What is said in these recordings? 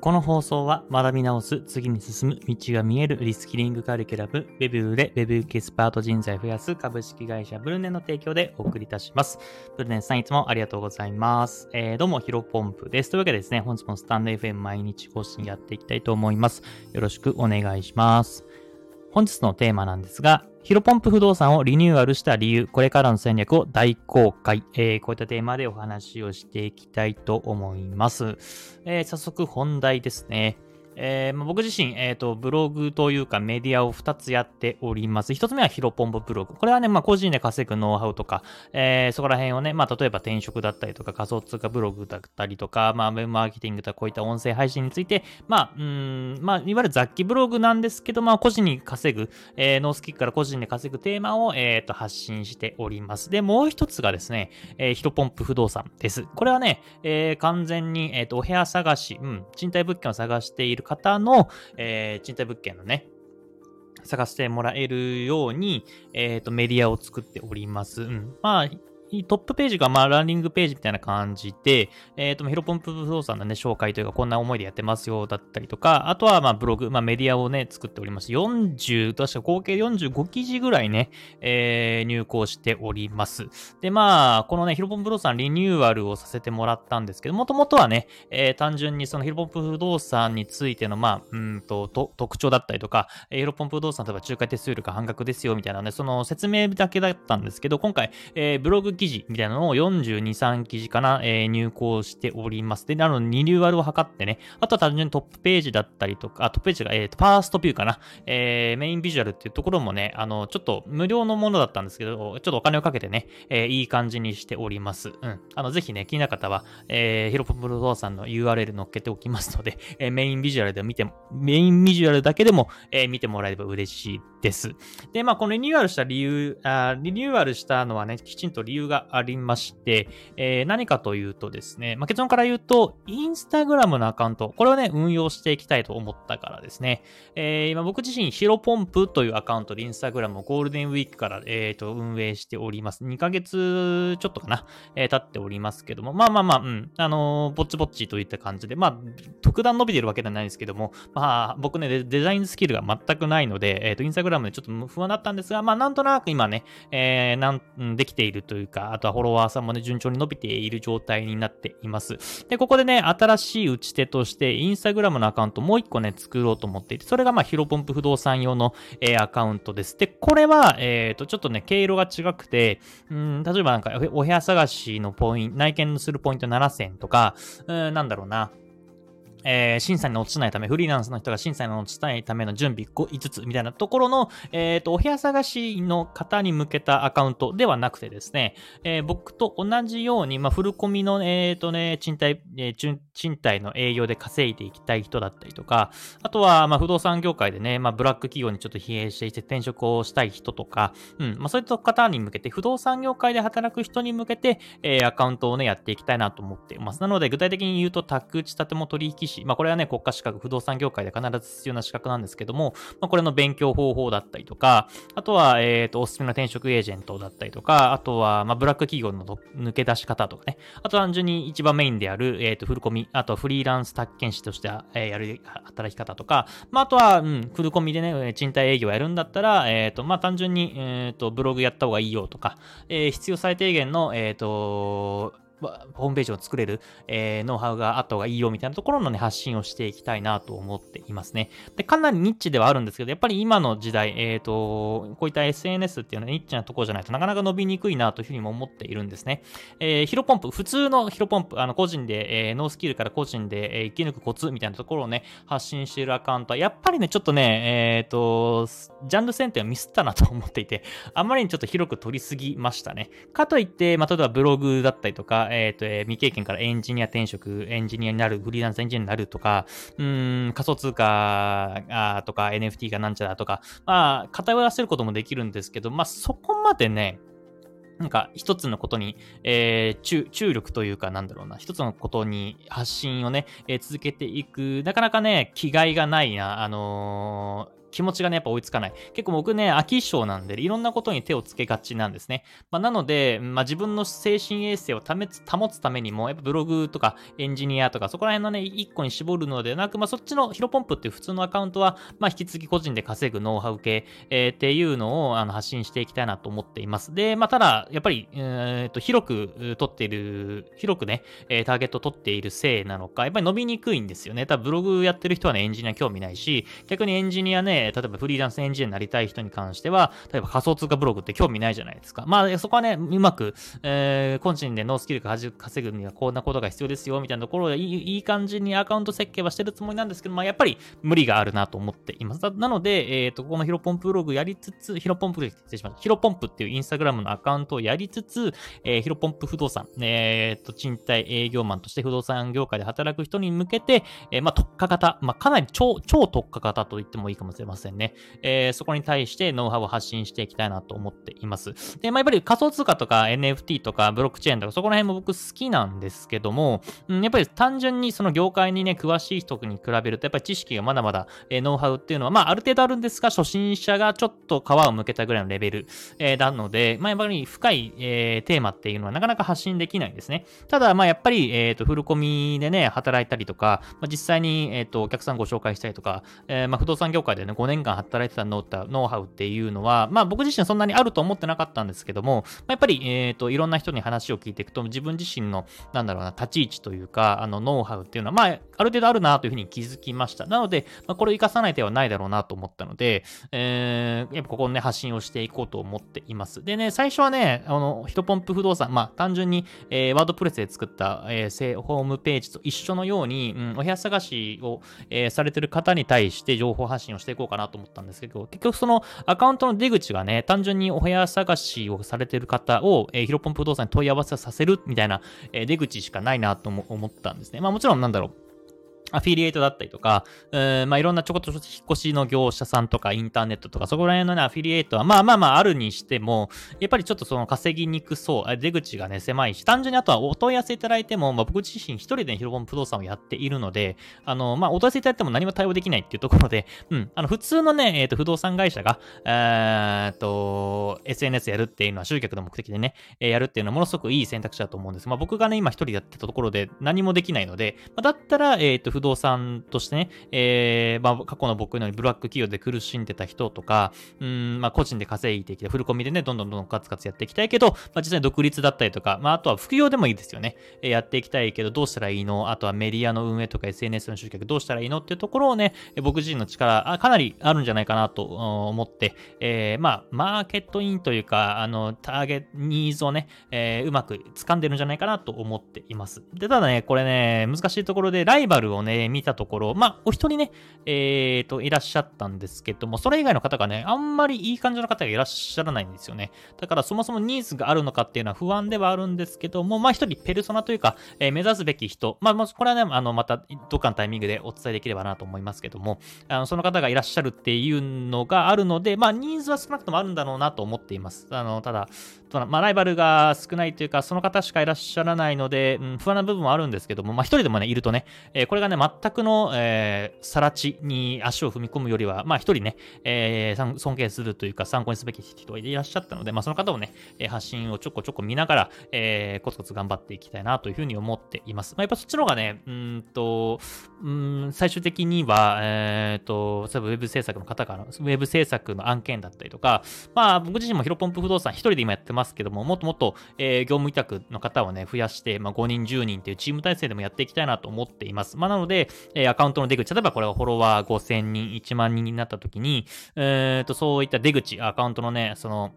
この放送は学び直す、次に進む、道が見えるリスキリングカリキュラム、ウェブでウェブエキスパート人材増やす株式会社ブルネの提供でお送りいたします。ブルネさんいつもありがとうございます。えー、どうもヒロポンプです。というわけでですね、本日もスタンド FM 毎日更新やっていきたいと思います。よろしくお願いします。本日のテーマなんですが、ヒロポンプ不動産をリニューアルした理由、これからの戦略を大公開、えー、こういったテーマでお話をしていきたいと思います。えー、早速本題ですね。えー、僕自身、えっ、ー、と、ブログというかメディアを2つやっております。1つ目はヒロポンプブログ。これはね、まあ、個人で稼ぐノウハウとか、えー、そこら辺をね、まあ、例えば転職だったりとか、仮想通貨ブログだったりとか、まあ、ウェブマーケティングとかこういった音声配信について、まあ、うん、まあ、いわゆる雑記ブログなんですけど、まあ、個人に稼ぐ、えー、ノースキックから個人で稼ぐテーマを、え、ー、と、発信しております。で、もう一つがですね、えー、ヒロポンプ不動産です。これはね、えー、完全に、えっ、ー、と、お部屋探し、うん、賃貸物件を探している方の、えー、賃貸物件のね、探してもらえるように、えっ、ー、と、メディアを作っております。うん。まあ、トップページが、まあ、ランニングページみたいな感じで、えっ、ー、と、ヒロポンプ不動産のね、紹介というか、こんな思いでやってますよ、だったりとか、あとは、まあ、ブログ、まあ、メディアをね、作っております。40、確か合計45記事ぐらいね、えー、入稿しております。で、まあ、このね、ヒロポンプ不動産リニューアルをさせてもらったんですけど、もともとはね、えー、単純にそのヒロポンプ不動産についての、まあ、うんと、と特徴だったりとか、ヒロポンプ不動産例えば仲介手数料が半額ですよ、みたいなね、その説明だけだったんですけど、今回、えー、ブログ記事みたいなのを42、3記事かな、えー、入稿しております。で、なので、リューアルを図ってね、あとは単純にトップページだったりとか、あ、トップページが、えっー、ファーストビューかな、えー、メインビジュアルっていうところもね、あの、ちょっと無料のものだったんですけど、ちょっとお金をかけてね、えー、いい感じにしております。うん。あの、ぜひね、気になる方は、えー、ヒロポプロドーさんの URL 載っけておきますので、えー、メインビジュアルで見て、メインビジュアルだけでも、えー、見てもらえれば嬉しいです。で、まあ、このリニューアルした理由あ、リニューアルしたのはね、きちんと理由がありまして、えー、何かというとですね、まあ、結論から言うと、インスタグラムのアカウント、これをね、運用していきたいと思ったからですね。えー、今僕自身、ヒロポンプというアカウントでインスタグラムをゴールデンウィークから、えー、と運営しております。2ヶ月ちょっとかな、えー、経っておりますけども、まあまあまあ、うん、あのー、ぼっちぼっちといった感じで、まあ、特段伸びてるわけではないですけども、まあ、僕ね、デザインスキルが全くないので、えっ、ー、と、インスタグラムグラムでちょっと不安だったんですが、まあ、なんとなく今ね、えー、なんできているというか、あとはフォロワーさんもね、順調に伸びている状態になっています。で、ここでね、新しい打ち手として、インスタグラムのアカウントもう一個ね、作ろうと思っていて、それがまあ、ヒロポンプ不動産用の、えー、アカウントです。で、これは、えっ、ー、と、ちょっとね、経路が違くて、うん、例えばなんか、お部屋探しのポイント、内見するポイント7000とか、うん、なんだろうな、えー、審査に落ちないため、フリーランスの人が審査に落ちないための準備5つみたいなところの、えっ、ー、と、お部屋探しの方に向けたアカウントではなくてですね、えー、僕と同じように、まあ、フルコミの、えっ、とね、賃貸、えー、賃貸の営業で稼いでいきたい人だったりとか、あとは、まあ、不動産業界でね、まあ、ブラック企業にちょっと疲弊していて転職をしたい人とか、うん、まあ、そういった方に向けて、不動産業界で働く人に向けて、え、アカウントをね、やっていきたいなと思っています。なので、具体的に言うと、宅地建物取引士、まあ、これはね、国家資格、不動産業界で必ず必要な資格なんですけども、まあ、これの勉強方法だったりとか、あとは、えっ、ー、と、おすすめの転職エージェントだったりとか、あとは、まあ、ブラック企業の抜け出し方とかね、あと単純に一番メインである、えっ、ー、と、フルコミ、あとフリーランス宅建士としてえー、やる働き方とか、まあ、あとは、うん、フルコミでね、賃貸営業やるんだったら、えっ、ー、と、まあ、単純に、えっ、と、ブログやった方がいいよとか、え必要最低限の、えっ、と、ホームページを作れる、えー、ノウハウがあった方がいいよみたいなところのね、発信をしていきたいなと思っていますね。で、かなりニッチではあるんですけど、やっぱり今の時代、えっ、ー、と、こういった SNS っていうのはニッチなところじゃないとなかなか伸びにくいなというふうにも思っているんですね。えー、ヒロポンプ、普通のヒロポンプ、あの、個人で、えー、ノースキルから個人で、えー、生き抜くコツみたいなところをね、発信しているアカウントは、やっぱりね、ちょっとね、えっ、ー、と、ジャンル選定をミスったなと思っていて、あまりにちょっと広く取りすぎましたね。かといって、まあ、例えばブログだったりとか、えっ、ー、と、未経験からエンジニア転職、エンジニアになる、フリーランスエンジニアになるとか、うん、仮想通貨とか NFT がなんちゃらとか、まあ、偏らせることもできるんですけど、まあ、そこまでね、なんか一つのことに、えー、注力というかなんだろうな、一つのことに発信をね、えー、続けていく、なかなかね、気概がないな、あの気持ちがね、やっぱ追いつかない。結構僕ね、飽き性なんで、いろんなことに手をつけがちなんですね。まあ、なので、まあ、自分の精神衛生を保つためにも、やっぱブログとかエンジニアとか、そこら辺のね、一個に絞るのではなく、まあ、そっちのヒロポンプっていう普通のアカウントは、まあ、引き続き個人で稼ぐノウハウ系、えー、っていうのをあの発信していきたいなと思っています。で、まあ、ただ、やっぱり、えー、と広く取っている、広くね、ターゲット取っているせいなのか、やっぱり伸びにくいんですよね。多分ブログやってる人はね、エンジニア興味ないし、逆にエンジニアね、例えばフリーランスエンジニアになりたい人に関しては、例えば仮想通貨ブログって興味ないじゃないですか。まあ、そこはね、うまく、えー、個人でノースキル稼ぐにはこんなことが必要ですよ、みたいなところでいいいい感じにアカウント設計はしてるつもりなんですけど、まあ、やっぱり無理があるなと思っています。なので、えっ、ー、と、このヒロポンプブログやりつつ、ヒロポンプ、失礼しました。ヒロポンプっていうインスタグラムのアカウントをやりつつ、えー、ヒロポンプ不動産、えっ、ー、と、賃貸営業マンとして不動産業界で働く人に向けて、えー、まあ、特化型、まあ、かなり超、超特化型と言ってもいいかもしれませんませんね。えー、そこに対してノウハウを発信していきたいなと思っています。で、まあ、やっぱり仮想通貨とか NFT とかブロックチェーンとかそこら辺も僕好きなんですけども、うん、やっぱり単純にその業界にね、詳しい人に比べると、やっぱり知識がまだまだ、えー、ノウハウっていうのは、まあ、ある程度あるんですが、初心者がちょっと皮を向けたぐらいのレベル、えー、なので、まあ、やっぱり深い、えー、テーマっていうのはなかなか発信できないんですね。ただ、まあ、やっぱり、えっ、ー、と、フルコミでね、働いたりとか、まあ、実際に、えっ、ー、と、お客さんご紹介したりとか、えー、まあ、不動産業界でね、5年間働いてたノウハウっていうのは、まあ、僕自身そんなにあると思ってなかったんですけども、まあ、やっぱり、えっ、と、いろんな人に話を聞いていくと、自分自身の、なんだろうな、立ち位置というか、あの、ノウハウっていうのは、まあ、ある程度あるなというふうに気づきました。なので、まあ、これを活かさない手はないだろうなと思ったので、えー、やっぱここね、発信をしていこうと思っています。でね、最初はね、あの、ヒトポンプ不動産、まあ、単純に、えー、ワードプレスで作った、えー、ホームページと一緒のように、うん、お部屋探しを、えー、されてる方に対して情報発信をしていこうかなと思ったんですけど、結局そのアカウントの出口がね、単純にお部屋探しをされてる方を、えー、ヒロポン不動産に問い合わせさせるみたいな、えー、出口しかないなと思ったんですね。まあもちろんなんだろう。アフィリエイトだったりとか、えー、まあいろんなちょこっと引っ越しの業者さんとかインターネットとか、そこら辺のね、アフィリエイトはまあまあまああるにしても、やっぱりちょっとその稼ぎにくそう、出口がね、狭いし、単純にあとはお問い合わせいただいても、まあ僕自身一人で、ね、ヒロボン不動産をやっているので、あの、まあお問い合わせいただいても何も対応できないっていうところで、うん、あの普通のね、えっ、ー、と不動産会社が、えー、っと、SNS やるっていうのは集客の目的でね、えやるっていうのはものすごくいい選択肢だと思うんです。まあ僕がね、今一人でやってたところで何もできないので、まあ、だったら、えっ、と、不動産としてね、えー、まあ、過去の僕のようにブラック企業で苦しんでた人とか、うん、まあ、個人で稼いできて、フルコミでね、どんどんどんどんカツカツやっていきたいけど、まあ、実際独立だったりとか、まあ、あとは副業でもいいですよね。えー、やっていきたいけど、どうしたらいいの？あとはメディアの運営とか SNS の集客どうしたらいいの？っていうところをね、僕自身の力、あかなりあるんじゃないかなと思って、えー、まあ、マーケットインというか、あの、ターゲット、ニーズをね、えー、うまく掴んでるんじゃないかなと思っています。で、ただね、これね、難しいところで、ライバルをね、見たところ、まあ、お一人ね、えーと、いらっしゃったんですけども、それ以外の方がね、あんまりいい感じの方がいらっしゃらないんですよね。だからそもそもニーズがあるのかっていうのは不安ではあるんですけども、まあ一人ペルソナというか、えー、目指すべき人、まあ、まあ、これはね、あの、またどっかのタイミングでお伝えできればなと思いますけども、あのその方がいらっしゃるっていうのがあるので、まあニーズは少なくともあるんだろうなと思っています。あの、ただ、まあ、ライバルが少ないというか、その方しかいらっしゃらないので、うん、不安な部分もあるんですけども、まあ一人でもね、いるとね、えー、これがね、全くの、えー、さら地に足を踏み込むよりは、まあ一人ね、えー、尊敬するというか参考にすべき人がいらっしゃったので、まあその方をね、発信をちょこちょこ見ながら、えー、コツコツ頑張っていきたいなというふうに思っています。まあやっぱそっちの方がね、うんと、うん最終的には、えっ、ー、と、例えばウェブ制作の方から、ウェブ制作の案件だったりとか、まあ僕自身もヒロポンプ不動産一人で今やってますけども、もっともっと、えー、業務委託の方をね、増やして、まあ5人、10人っていうチーム体制でもやっていきたいなと思っています。まあなので、でえー、アカウントの出口、例えばこれはフォロワー5000人、1万人になった時に、えっ、と、そういった出口、アカウントのね、その、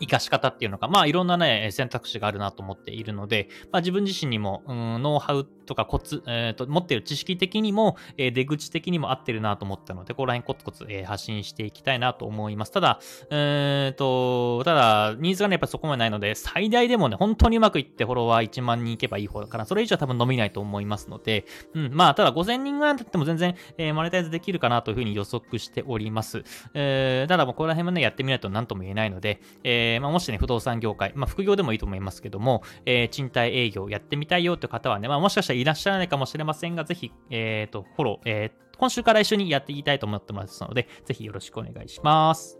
活かし方っていうのが、まあいろんなね、選択肢があるなと思っているので、まあ自分自身にも、うん、ノウハウとかコツ、えーと、持ってる知識的にも、えー、出口的にも合ってるなと思ったので、ここら辺コツコツ、えー、発信していきたいなと思います。ただ、えーと、ただ、ニーズがね、やっぱそこまでないので、最大でもね、本当にうまくいってフォロワー1万人いけばいい方だから、それ以上は多分伸びないと思いますので、うん、まあ、ただ5000人ぐらいだっても全然、えー、マネタイズできるかなというふうに予測しております。えー、ただもう、ここら辺もね、やってみないと何とも言えないので、ええー、まあ、もしね、不動産業界、まあ、副業でもいいと思いますけども、えー、賃貸営業やってみたいよという方はね、まあ、もしかしたらいらっしゃらないかもしれませんが、ぜひ、えっ、ー、と、フォロー、えー、今週から一緒にやっていきたいと思ってますので、ぜひよろしくお願いします。